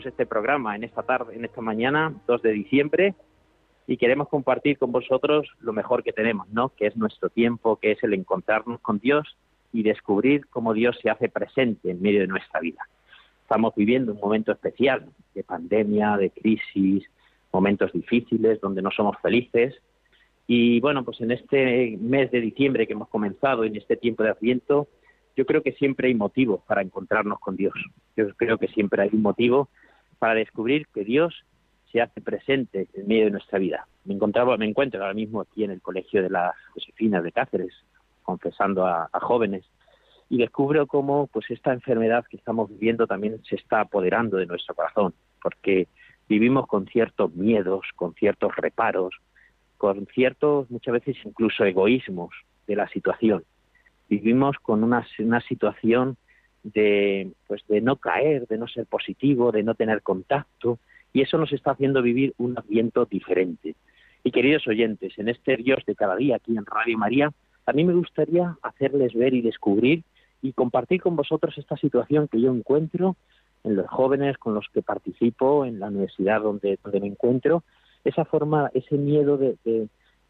Este programa en esta tarde, en esta mañana, 2 de diciembre, y queremos compartir con vosotros lo mejor que tenemos, ¿no? Que es nuestro tiempo, que es el encontrarnos con Dios y descubrir cómo Dios se hace presente en medio de nuestra vida. Estamos viviendo un momento especial de pandemia, de crisis, momentos difíciles donde no somos felices. Y bueno, pues en este mes de diciembre que hemos comenzado, en este tiempo de Adviento, yo creo que siempre hay motivos para encontrarnos con Dios. Yo creo que siempre hay un motivo para descubrir que Dios se hace presente en medio de nuestra vida. Me encontraba, me encuentro ahora mismo aquí en el colegio de las Josefinas de Cáceres, confesando a, jóvenes, y descubro cómo pues esta enfermedad que estamos viviendo también se está apoderando de nuestro corazón, porque vivimos con ciertos miedos, con ciertos reparos, con ciertos muchas veces incluso egoísmos de la situación vivimos con una, una situación de, pues de no caer, de no ser positivo, de no tener contacto, y eso nos está haciendo vivir un ambiente diferente. Y queridos oyentes, en este Dios de cada día aquí en Radio María, a mí me gustaría hacerles ver y descubrir y compartir con vosotros esta situación que yo encuentro en los jóvenes con los que participo, en la universidad donde, donde me encuentro, esa forma, ese miedo de,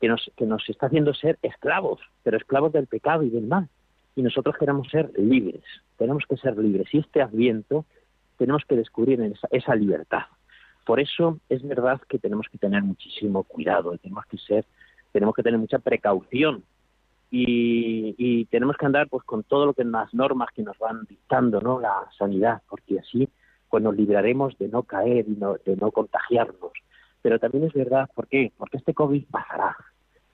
que nos, que nos está haciendo ser esclavos, pero esclavos del pecado y del mal. Y nosotros queremos ser libres, tenemos que ser libres. Y este adviento tenemos que descubrir esa, esa libertad. Por eso es verdad que tenemos que tener muchísimo cuidado, tenemos que ser, tenemos que tener mucha precaución y, tenemos que andar pues con todo lo que las normas que nos van dictando, ¿no? La sanidad, porque así pues nos libraremos de no caer y no, de no contagiarnos. Pero también es verdad, ¿por qué? Porque este COVID pasará,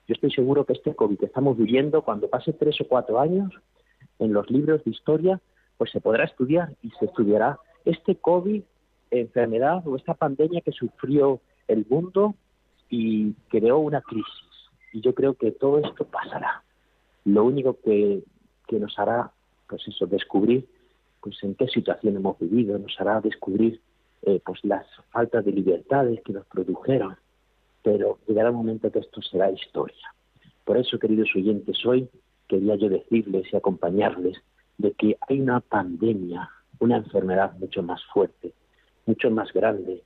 yo estoy seguro que este COVID que estamos viviendo, cuando pase tres o cuatro años, en los libros de historia, pues se podrá estudiar y se estudiará este COVID, enfermedad o esta pandemia que sufrió el mundo y creó una crisis. Y yo creo que todo esto pasará. Lo único que, que nos hará, pues eso, descubrir pues en qué situación hemos vivido, nos hará descubrir eh, pues las faltas de libertades que nos produjeron, pero llegará un momento que esto será historia. Por eso, queridos oyentes, hoy quería yo decirles y acompañarles de que hay una pandemia, una enfermedad mucho más fuerte, mucho más grande,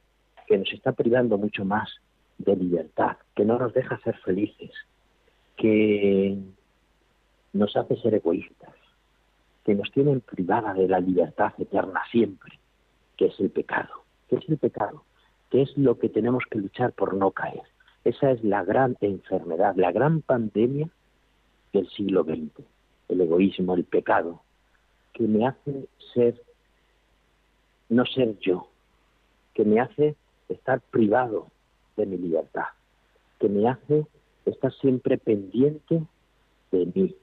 que nos está privando mucho más de libertad, que no nos deja ser felices, que nos hace ser egoístas, que nos tienen privada de la libertad eterna siempre, que es el pecado. ¿Qué es el pecado? que es lo que tenemos que luchar por no caer. Esa es la gran enfermedad, la gran pandemia del siglo XX, el egoísmo, el pecado, que me hace ser, no ser yo, que me hace estar privado de mi libertad, que me hace estar siempre pendiente de mí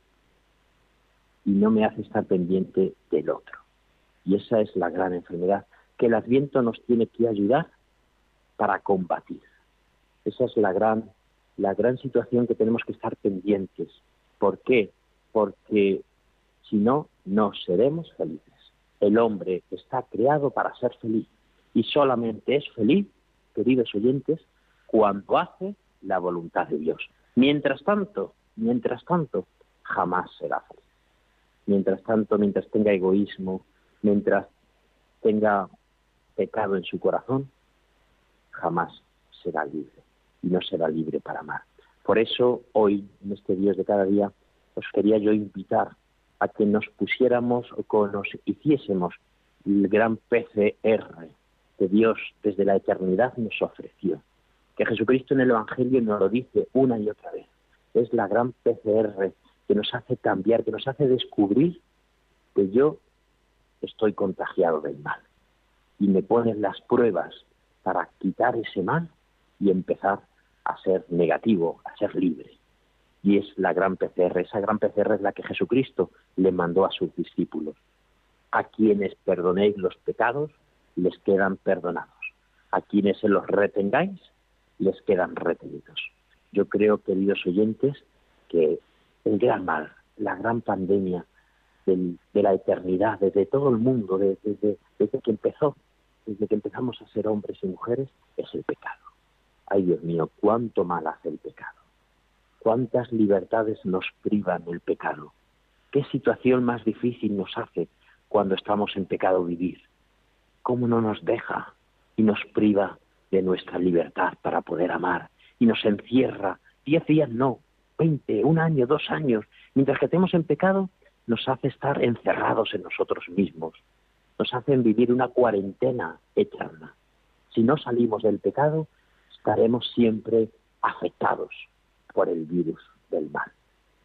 y no me hace estar pendiente del otro. Y esa es la gran enfermedad que el Adviento nos tiene que ayudar para combatir. Esa es la gran, la gran situación que tenemos que estar pendientes. ¿Por qué? Porque si no, no seremos felices. El hombre está creado para ser feliz y solamente es feliz, queridos oyentes, cuando hace la voluntad de Dios. Mientras tanto, mientras tanto, jamás será feliz. Mientras tanto, mientras tenga egoísmo, mientras tenga pecado en su corazón, jamás será libre y no será libre para amar. Por eso hoy, en este Dios de cada día, os quería yo invitar a que nos pusiéramos o que nos hiciésemos el gran PCR que Dios desde la eternidad nos ofreció. Que Jesucristo en el Evangelio nos lo dice una y otra vez. Es la gran PCR que nos hace cambiar, que nos hace descubrir que yo estoy contagiado del mal. Y me pone las pruebas para quitar ese mal y empezar a ser negativo, a ser libre. Y es la gran PCR, esa gran PCR es la que Jesucristo le mandó a sus discípulos. A quienes perdonéis los pecados, les quedan perdonados. A quienes se los retengáis, les quedan retenidos. Yo creo, queridos oyentes, que el gran mal, la gran pandemia de la eternidad, desde todo el mundo, desde, desde que empezó, desde que empezamos a ser hombres y mujeres, es el pecado. Ay, Dios mío, cuánto mal hace el pecado. Cuántas libertades nos privan el pecado. Qué situación más difícil nos hace cuando estamos en pecado vivir. Cómo no nos deja y nos priva de nuestra libertad para poder amar y nos encierra diez días no, veinte, un año, dos años. Mientras que estemos en pecado, nos hace estar encerrados en nosotros mismos, nos hacen vivir una cuarentena eterna. Si no salimos del pecado, estaremos siempre afectados por el virus del mal.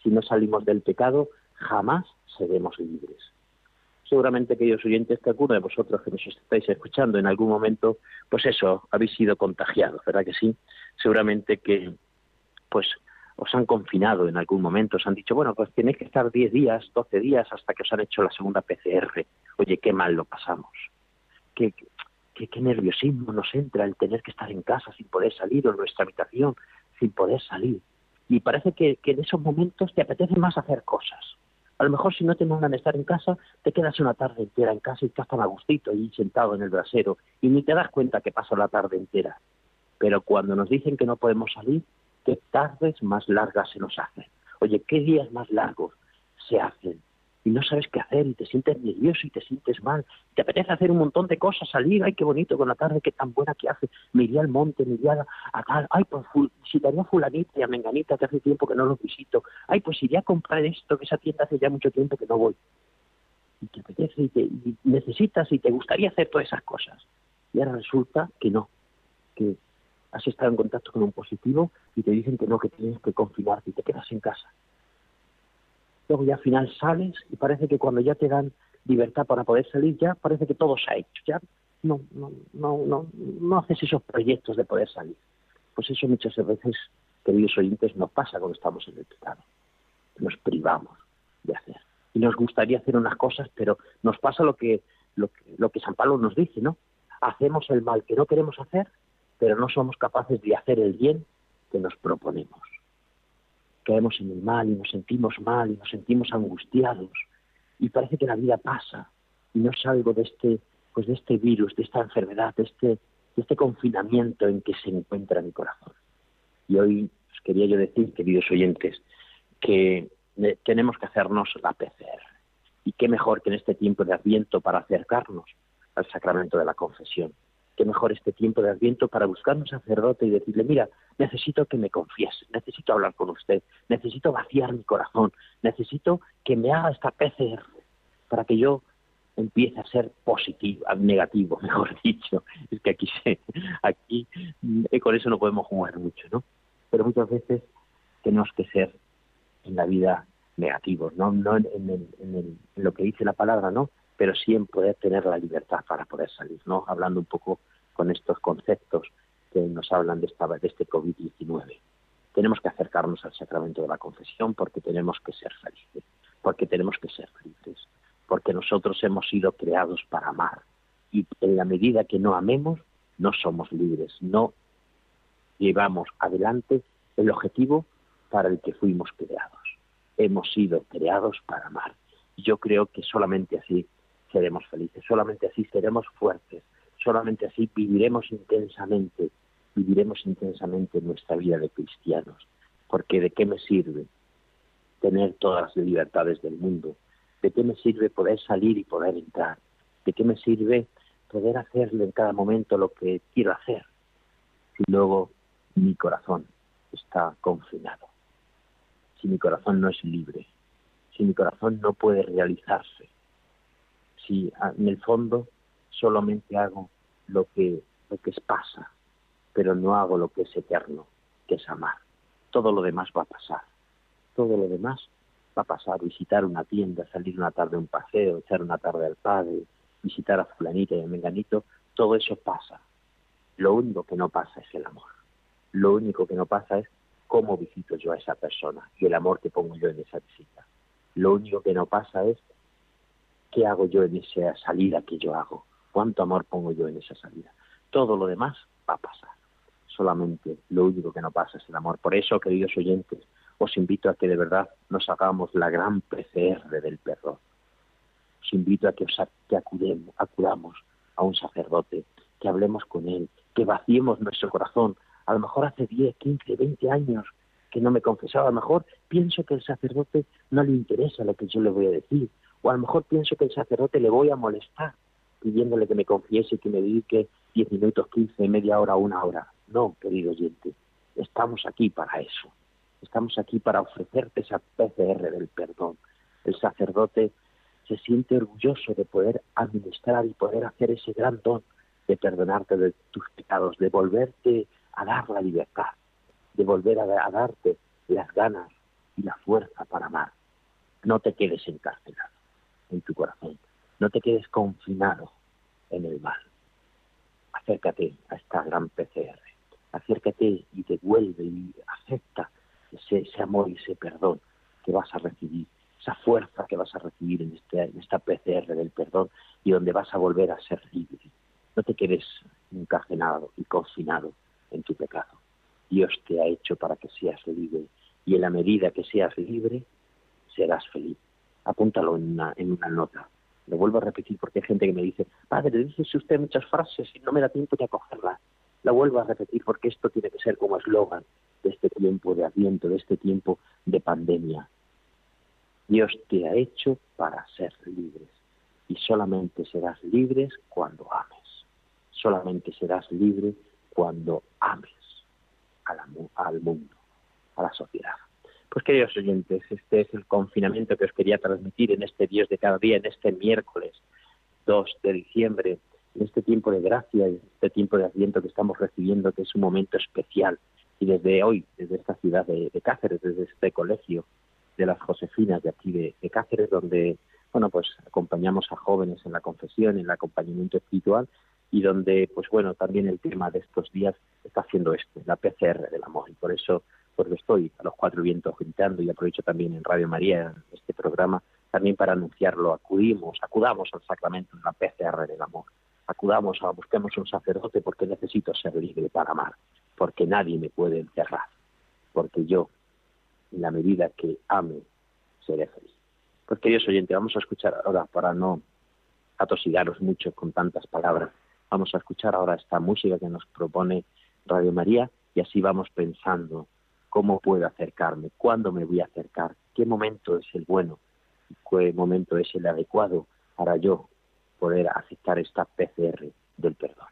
Si no salimos del pecado, jamás seremos libres. Seguramente, aquellos oyentes, que alguno de vosotros que nos estáis escuchando en algún momento, pues eso, habéis sido contagiados, ¿verdad que sí? Seguramente que, pues, os han confinado en algún momento, os han dicho, bueno, pues tenéis que estar 10 días, 12 días hasta que os han hecho la segunda PCR. Oye, qué mal lo pasamos. Qué, qué, nerviosismo nos entra el tener que estar en casa sin poder salir o en nuestra habitación sin poder salir. Y parece que, en esos momentos te apetece más hacer cosas. A lo mejor si no te mandan estar en casa, te quedas una tarde entera en casa y estás tan a gustito ahí sentado en el brasero y ni te das cuenta que pasa la tarde entera. Pero cuando nos dicen que no podemos salir, qué tardes más largas se nos hacen. Oye, qué días más largos se hacen. Y no sabes qué hacer y te sientes nervioso y te sientes mal. Te apetece hacer un montón de cosas, salir, ay, qué bonito con la tarde, qué tan buena que hace. Me iría al monte, me iría a, tal, ay, pues visitaría a fulanita y a menganita que hace tiempo que no los visito. Ay, pues iría a comprar esto, que esa tienda hace ya mucho tiempo que no voy. Y te apetece y, te, y necesitas y te gustaría hacer todas esas cosas. Y ahora resulta que no, que has estado en contacto con un positivo y te dicen que no, que tienes que confinarte y te quedas en casa. Luego ya al final sales y parece que cuando ya te dan libertad para poder salir, ya parece que todo se ha hecho, ya no, no, no, no, no haces esos proyectos de poder salir. Pues eso muchas veces, queridos oyentes, nos pasa cuando estamos en el pecado. Nos privamos de hacer. Y nos gustaría hacer unas cosas, pero nos pasa lo que, lo que, lo que San Pablo nos dice, ¿no? Hacemos el mal que no queremos hacer pero no somos capaces de hacer el bien que nos proponemos. Caemos en el mal y nos sentimos mal y nos sentimos angustiados y parece que la vida pasa y no salgo de este, pues de este virus, de esta enfermedad, de este, de este confinamiento en que se encuentra mi corazón. Y hoy os quería yo decir, queridos oyentes, que tenemos que hacernos la PCR. Y qué mejor que en este tiempo de Adviento para acercarnos al sacramento de la confesión qué mejor este tiempo de Adviento para buscar un sacerdote y decirle, mira, necesito que me confiese, necesito hablar con usted, necesito vaciar mi corazón, necesito que me haga esta PCR para que yo empiece a ser positivo, negativo, mejor dicho. Es que aquí se, aquí eh, con eso no podemos jugar mucho, ¿no? Pero muchas veces tenemos que ser en la vida negativos, no, no en, en lo que dice la palabra, ¿no? Pero sí en poder tener la libertad para poder salir, ¿no? Hablando un poco con estos conceptos que nos hablan de, esta, de este COVID-19. Tenemos que acercarnos al sacramento de la confesión porque tenemos que ser felices, porque tenemos que ser libres, porque nosotros hemos sido creados para amar y en la medida que no amemos, no somos libres, no llevamos adelante el objetivo para el que fuimos creados. Hemos sido creados para amar. Yo creo que solamente así seremos felices, solamente así seremos fuertes, solamente así viviremos intensamente, viviremos intensamente nuestra vida de cristianos, porque ¿de qué me sirve tener todas las libertades del mundo? ¿De qué me sirve poder salir y poder entrar? ¿De qué me sirve poder hacerle en cada momento lo que quiero hacer si luego mi corazón está confinado? Si mi corazón no es libre, si mi corazón no puede realizarse, si en el fondo solamente hago lo que, lo que pasa, pero no hago lo que es eterno, que es amar. Todo lo demás va a pasar. Todo lo demás va a pasar. Visitar una tienda, salir una tarde a un paseo, echar una tarde al padre, visitar a fulanita y a menganito, todo eso pasa. Lo único que no pasa es el amor. Lo único que no pasa es cómo visito yo a esa persona y el amor que pongo yo en esa visita. Lo único que no pasa es qué hago yo en esa salida que yo hago, cuánto amor pongo yo en esa salida. Todo lo demás va a pasar. Solamente lo único que no pasa es el amor. Por eso, queridos oyentes, os invito a que de verdad nos hagamos la gran PCR del perdón. Os invito a que, os, acudamos a un sacerdote, que hablemos con él, que vaciemos nuestro corazón. A lo mejor hace 10, 15, 20 años que no me confesaba, a lo mejor pienso que el sacerdote no le interesa lo que yo le voy a decir, o a lo mejor pienso que el sacerdote le voy a molestar pidiéndole que me confiese, que me dedique 10 minutos, 15, media hora, una hora. No, querido oyente, estamos aquí para eso. Estamos aquí para ofrecerte esa PCR del perdón. El sacerdote se siente orgulloso de poder administrar y poder hacer ese gran don de perdonarte de tus pecados, de volverte a dar la libertad, de volver a, darte las ganas y la fuerza para amar. No te quedes encarcelado en tu corazón, no te quedes confinado en el mal. Acércate a esta gran PCR, acércate y devuelve y acepta ese, amor y ese perdón que vas a recibir, esa fuerza que vas a recibir en, este, en esta PCR del perdón y donde vas a volver a ser libre. No te quedes encarcelado y confinado en tu pecado. Dios te ha hecho para que seas libre y en la medida que seas libre serás feliz. Apúntalo en una, nota. Lo vuelvo a repetir porque hay gente que me dice, padre, dice usted muchas frases y no me da tiempo de acogerlas. Lo vuelvo a repetir porque esto tiene que ser como eslogan de este tiempo de Adviento, de este tiempo de pandemia. Dios te ha hecho para ser libres y solamente serás libres cuando ames. Solamente serás libre cuando ames al mundo, a la sociedad. Pues queridos oyentes, este es el confinamiento que os quería transmitir en este Dios de cada día, en este miércoles 2 de diciembre, en este tiempo de gracia, en este tiempo de Adviento que estamos recibiendo, que es un momento especial. Y desde hoy, desde esta ciudad de, Cáceres, desde este colegio de las Josefinas de aquí de, de Cáceres, donde bueno, pues acompañamos a jóvenes en la confesión, en el acompañamiento espiritual y donde, pues bueno, también el tema de estos días está siendo este, la PCR del amor. Y por eso, pues estoy a los cuatro vientos gritando y aprovecho también en Radio María este programa también para anunciarlo. Acudimos, acudamos al sacramento de la PCR del amor. Acudamos a, busquemos un sacerdote porque necesito ser libre para amar, porque nadie me puede encerrar, porque yo, en la medida que ame, seré feliz. Pues queridos oyentes, vamos a escuchar ahora para no atosigaros mucho con tantas palabras Vamos a escuchar ahora esta música que nos propone Radio María y así vamos pensando cómo puedo acercarme, cuándo me voy a acercar, qué momento es el bueno, qué momento es el adecuado para yo poder aceptar esta PCR del perdón.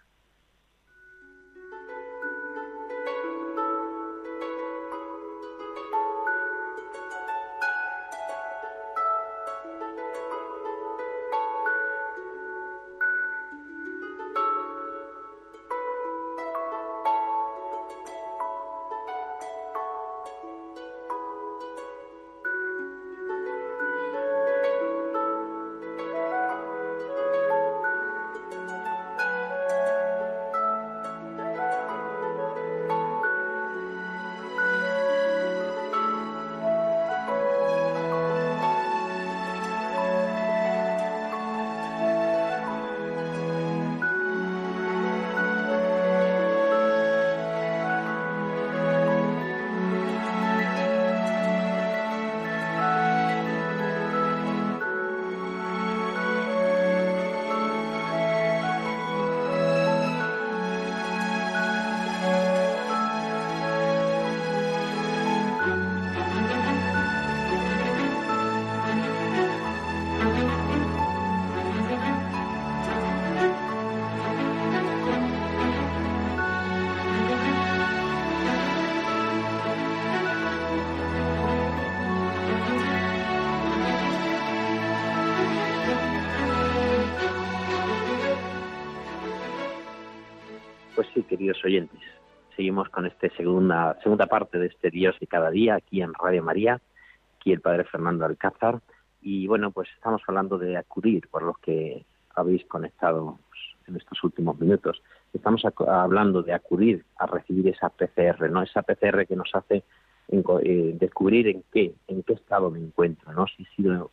Queridos oyentes. Seguimos con esta segunda, segunda parte de este Dios de cada día aquí en Radio María, aquí el Padre Fernando Alcázar. Y bueno, pues estamos hablando de acudir, por los que habéis conectado en estos últimos minutos. Estamos hablando de acudir a recibir esa PCR, ¿no? Esa PCR que nos hace eh, descubrir en qué, en qué estado me encuentro, ¿no? Si he sido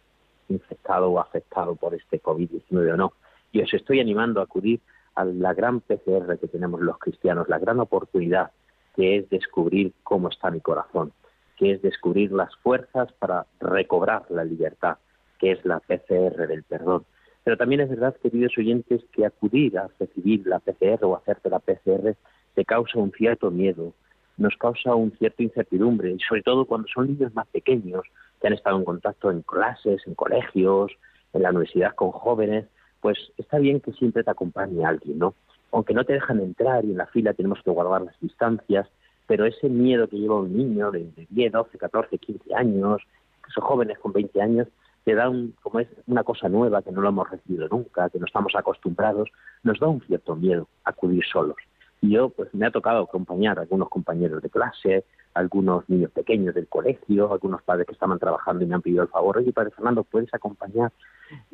infectado o afectado por este COVID-19 o no. Y os estoy animando a acudir a la gran PCR que tenemos los cristianos, la gran oportunidad que es descubrir cómo está mi corazón, que es descubrir las fuerzas para recobrar la libertad, que es la PCR del perdón. Pero también es verdad, queridos oyentes, que acudir a recibir la PCR o hacerte la PCR te causa un cierto miedo, nos causa un cierto incertidumbre, y sobre todo cuando son niños más pequeños, que han estado en contacto en clases, en colegios, en la universidad con jóvenes, pues está bien que siempre te acompañe alguien, ¿no? Aunque no te dejan entrar y en la fila tenemos que guardar las distancias, pero ese miedo que lleva un niño de, 10, 12, 14, 15 años, que son jóvenes con 20 años, te da un, como es una cosa nueva que no lo hemos recibido nunca, que no estamos acostumbrados, nos da un cierto miedo acudir solos. Yo, pues me ha tocado acompañar a algunos compañeros de clase, algunos niños pequeños del colegio, algunos padres que estaban trabajando y me han pedido el favor, oye, padre Fernando, ¿puedes acompañar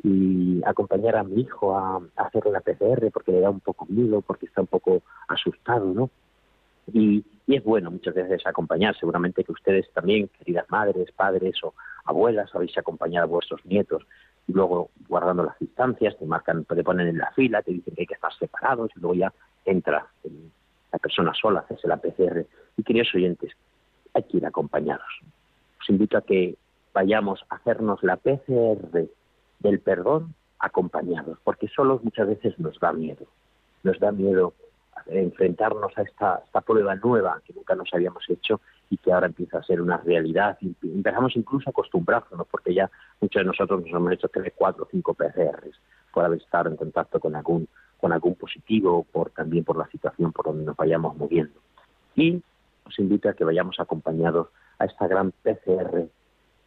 y acompañar a mi hijo a, hacer la PCR porque le da un poco miedo, porque está un poco asustado, ¿no? Y, y, es bueno muchas veces acompañar, seguramente que ustedes también, queridas madres, padres o abuelas, habéis acompañado a vuestros nietos y luego guardando las distancias, te marcan, te ponen en la fila, te dicen que hay que estar separados y luego ya entra la persona sola hacerse la PCR. Y queridos oyentes, hay que ir acompañados. Os invito a que vayamos a hacernos la PCR del perdón acompañados, porque solos muchas veces nos da miedo. Nos da miedo enfrentarnos a esta, esta prueba nueva que nunca nos habíamos hecho y que ahora empieza a ser una realidad. Empezamos incluso a acostumbrarnos, porque ya muchos de nosotros nos hemos hecho tres, cuatro cinco PCRs por haber estado en contacto con algún, con algún positivo, por, también por la situación por donde nos vayamos moviendo. Y os invito a que vayamos acompañados a esta gran PCR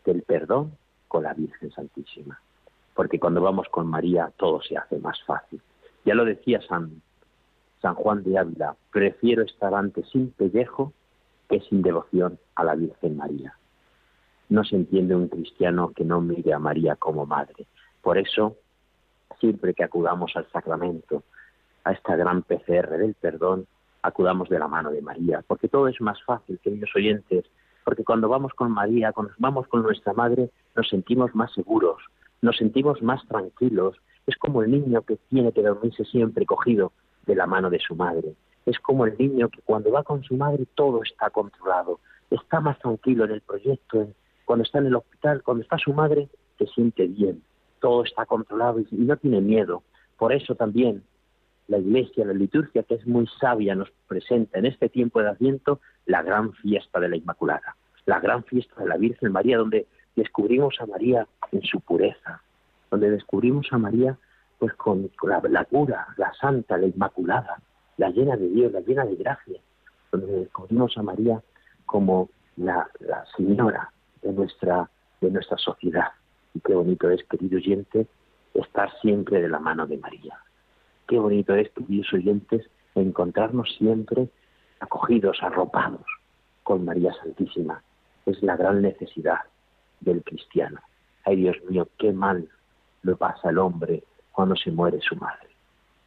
del perdón con la Virgen Santísima. Porque cuando vamos con María todo se hace más fácil. Ya lo decía San, San Juan de Ávila, prefiero estar antes sin pellejo que sin devoción a la Virgen María. No se entiende un cristiano que no mire a María como madre. Por eso, siempre que acudamos al sacramento, a esta gran PCR del perdón, acudamos de la mano de María, porque todo es más fácil, queridos oyentes, porque cuando vamos con María, cuando vamos con nuestra madre, nos sentimos más seguros, nos sentimos más tranquilos. Es como el niño que tiene que dormirse siempre cogido de la mano de su madre. Es como el niño que cuando va con su madre todo está controlado, está más tranquilo en el proyecto, cuando está en el hospital, cuando está su madre, se siente bien, todo está controlado y no tiene miedo. Por eso también la Iglesia, la liturgia, que es muy sabia, nos presenta en este tiempo de Adviento la gran fiesta de la Inmaculada, la gran fiesta de la Virgen María, donde descubrimos a María en su pureza, donde descubrimos a María pues con, la, la, pura, la santa, la Inmaculada, la llena de Dios, la llena de gracia, donde descubrimos a María como la, la señora de nuestra, de nuestra sociedad. Y qué bonito es, querido oyente, estar siempre de la mano de María. Qué bonito es, queridos oyentes, encontrarnos siempre acogidos, arropados con María Santísima. Es la gran necesidad del cristiano. Ay, Dios mío, qué mal lo pasa el hombre cuando se muere su madre.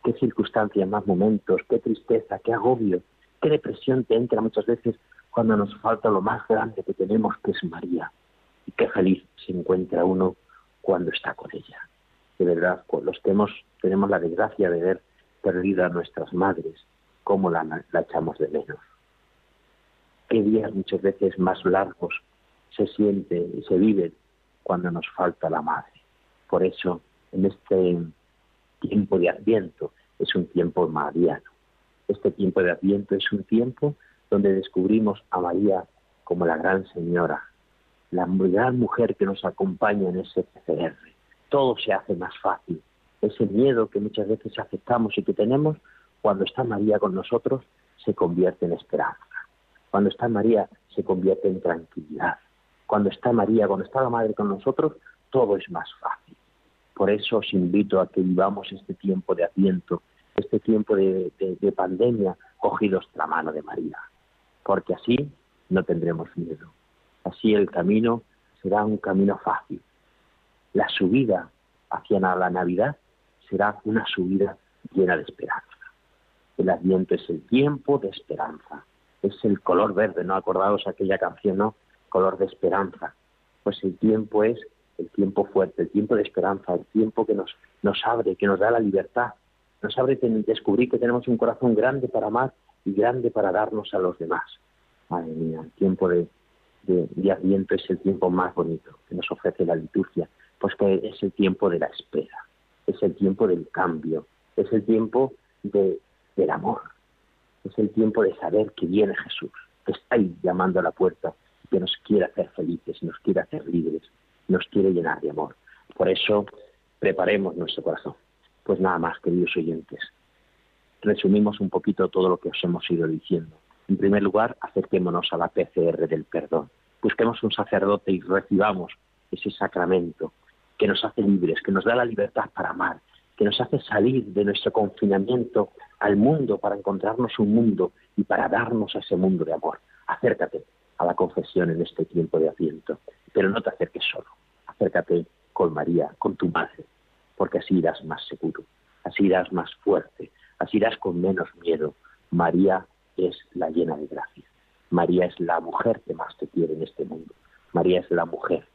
Qué circunstancias, más momentos, qué tristeza, qué agobio, qué depresión te entra muchas veces cuando nos falta lo más grande que tenemos, que es María. Y qué feliz se encuentra uno cuando está con ella de verdad, los que hemos, tenemos la desgracia de ver perdido a nuestras madres, cómo la, la echamos de menos. Qué días muchas veces más largos se siente y se viven cuando nos falta la madre. Por eso, en este tiempo de Adviento, es un tiempo mariano. Este tiempo de Adviento es un tiempo donde descubrimos a María como la gran señora, la gran mujer que nos acompaña en ese PCR todo se hace más fácil. Ese miedo que muchas veces aceptamos y que tenemos, cuando está María con nosotros, se convierte en esperanza. Cuando está María, se convierte en tranquilidad. Cuando está María, cuando está la Madre con nosotros, todo es más fácil. Por eso os invito a que vivamos este tiempo de asiento, este tiempo de, de pandemia, cogidos la mano de María. Porque así no tendremos miedo. Así el camino será un camino fácil, la subida hacia la Navidad será una subida llena de esperanza. El Adviento es el tiempo de esperanza, es el color verde, ¿no? Acordaos aquella canción, ¿no? Color de esperanza. Pues el tiempo es el tiempo fuerte, el tiempo de esperanza, el tiempo que nos, abre, que nos da la libertad, nos abre descubrir que tenemos un corazón grande para amar y grande para darnos a los demás. Madre mía, el tiempo de, de, Adviento es el tiempo más bonito que nos ofrece la liturgia, pues que es el tiempo de la espera, es el tiempo del cambio, es el tiempo de, del amor, es el tiempo de saber que viene Jesús, que está ahí llamando a la puerta, que nos quiere hacer felices, nos quiere hacer libres, nos quiere llenar de amor. Por eso, preparemos nuestro corazón. Pues nada más, queridos oyentes. Resumimos un poquito todo lo que os hemos ido diciendo. En primer lugar, acerquémonos a la PCR del perdón. Busquemos un sacerdote y recibamos ese sacramento que nos hace libres, que nos da la libertad para amar, que nos hace salir de nuestro confinamiento al mundo para encontrarnos un mundo y para darnos a ese mundo de amor. Acércate a la confesión en este tiempo de asiento, pero no te acerques solo. Acércate con María, con tu madre, porque así irás más seguro, así irás más fuerte, así irás con menos miedo. María es la llena de gracia. María es la mujer que más te quiere en este mundo. María es la mujer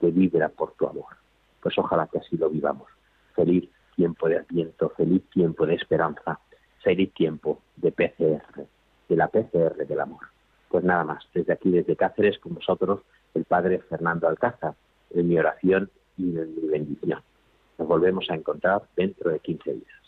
que vibra por tu amor. Pues ojalá que así lo vivamos. Feliz tiempo de Adviento, feliz tiempo de esperanza, feliz tiempo de PCR, de la PCR del amor. Pues nada más, desde aquí, desde Cáceres, con vosotros, el Padre Fernando Alcázar, en mi oración y en mi bendición. Nos volvemos a encontrar dentro de 15 días.